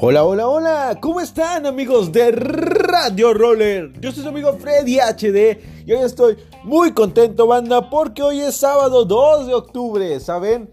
Hola, hola, hola, ¿cómo están amigos de Radio Roller? Yo soy su amigo Freddy HD y hoy estoy muy contento, banda, porque hoy es sábado 2 de octubre, ¿saben?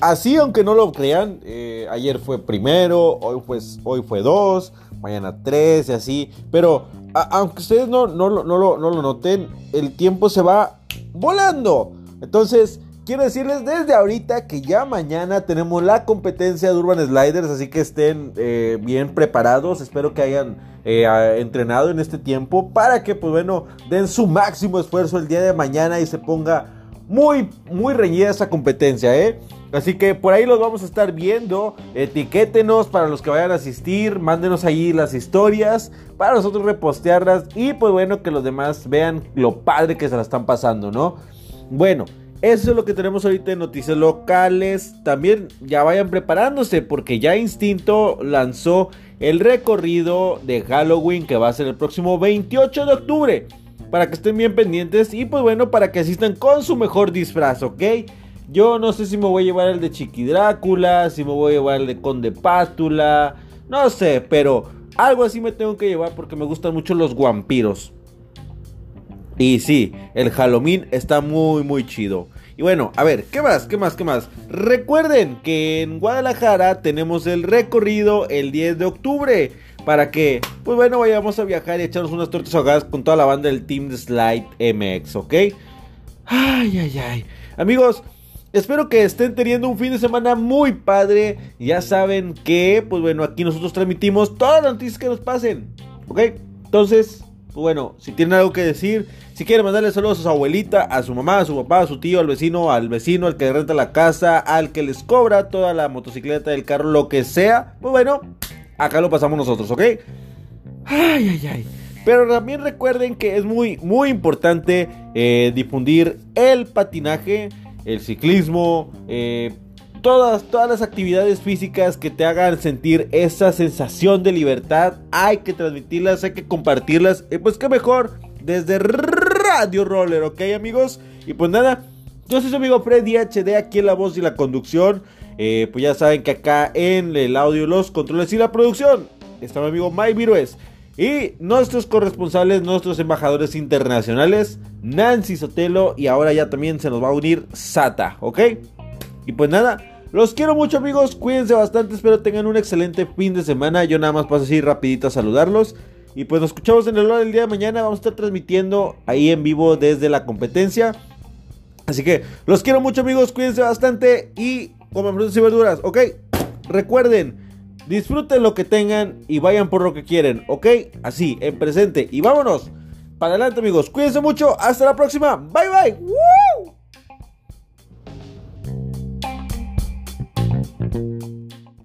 Así, aunque no lo crean, eh, ayer fue primero, hoy, pues, hoy fue 2, mañana 3 y así, pero aunque ustedes no, no, no, no lo noten, el tiempo se va volando. Entonces, Quiero decirles desde ahorita que ya mañana tenemos la competencia de Urban Sliders, así que estén eh, bien preparados. Espero que hayan eh, entrenado en este tiempo para que, pues bueno, den su máximo esfuerzo el día de mañana y se ponga muy, muy reñida esa competencia, ¿eh? Así que por ahí los vamos a estar viendo. Etiquétenos para los que vayan a asistir. Mándenos ahí las historias para nosotros repostearlas. Y pues bueno, que los demás vean lo padre que se la están pasando, ¿no? Bueno, eso es lo que tenemos ahorita en noticias locales. También ya vayan preparándose porque ya Instinto lanzó el recorrido de Halloween que va a ser el próximo 28 de octubre. Para que estén bien pendientes y pues bueno, para que asistan con su mejor disfraz, ¿ok? Yo no sé si me voy a llevar el de Chiqui Drácula, si me voy a llevar el de Conde Pátula, no sé, pero algo así me tengo que llevar porque me gustan mucho los vampiros. Y sí, el Halloween está muy muy chido. Y bueno, a ver, ¿qué más? ¿Qué más? ¿Qué más? Recuerden que en Guadalajara tenemos el recorrido el 10 de octubre. Para que, pues bueno, vayamos a viajar y echarnos unas tortas ahogadas con toda la banda del Team Slide MX, ¿ok? Ay, ay, ay. Amigos, espero que estén teniendo un fin de semana muy padre. Ya saben que, pues bueno, aquí nosotros transmitimos todas las noticias que nos pasen, ¿ok? Entonces, bueno, si tienen algo que decir, si quieren mandarle saludos a su abuelita, a su mamá, a su papá, a su tío, al vecino, al vecino, al que renta la casa, al que les cobra toda la motocicleta, el carro, lo que sea, pues bueno, acá lo pasamos nosotros, ¿ok? Ay, ay, ay. Pero también recuerden que es muy, muy importante eh, difundir el patinaje, el ciclismo, eh, todas, todas las actividades físicas que te hagan sentir esa sensación de libertad, hay que transmitirlas, hay que compartirlas. Y pues qué mejor desde Radio Roller, ¿ok amigos? Y pues nada, yo soy su amigo Freddy HD aquí en la voz y la conducción. Eh, pues ya saben que acá en el audio, los controles y la producción está mi amigo Mike Virues. Y nuestros corresponsales, nuestros embajadores internacionales, Nancy Sotelo y ahora ya también se nos va a unir Sata, ¿ok? Y pues nada, los quiero mucho amigos, cuídense bastante, espero tengan un excelente fin de semana. Yo nada más paso así rapidito a saludarlos. Y pues nos escuchamos en el hora del día de mañana, vamos a estar transmitiendo ahí en vivo desde la competencia. Así que los quiero mucho amigos, cuídense bastante y coman frutas y verduras, ¿ok? Recuerden, disfruten lo que tengan y vayan por lo que quieren, ¿ok? Así, en presente. Y vámonos. Para adelante amigos, cuídense mucho, hasta la próxima. Bye bye.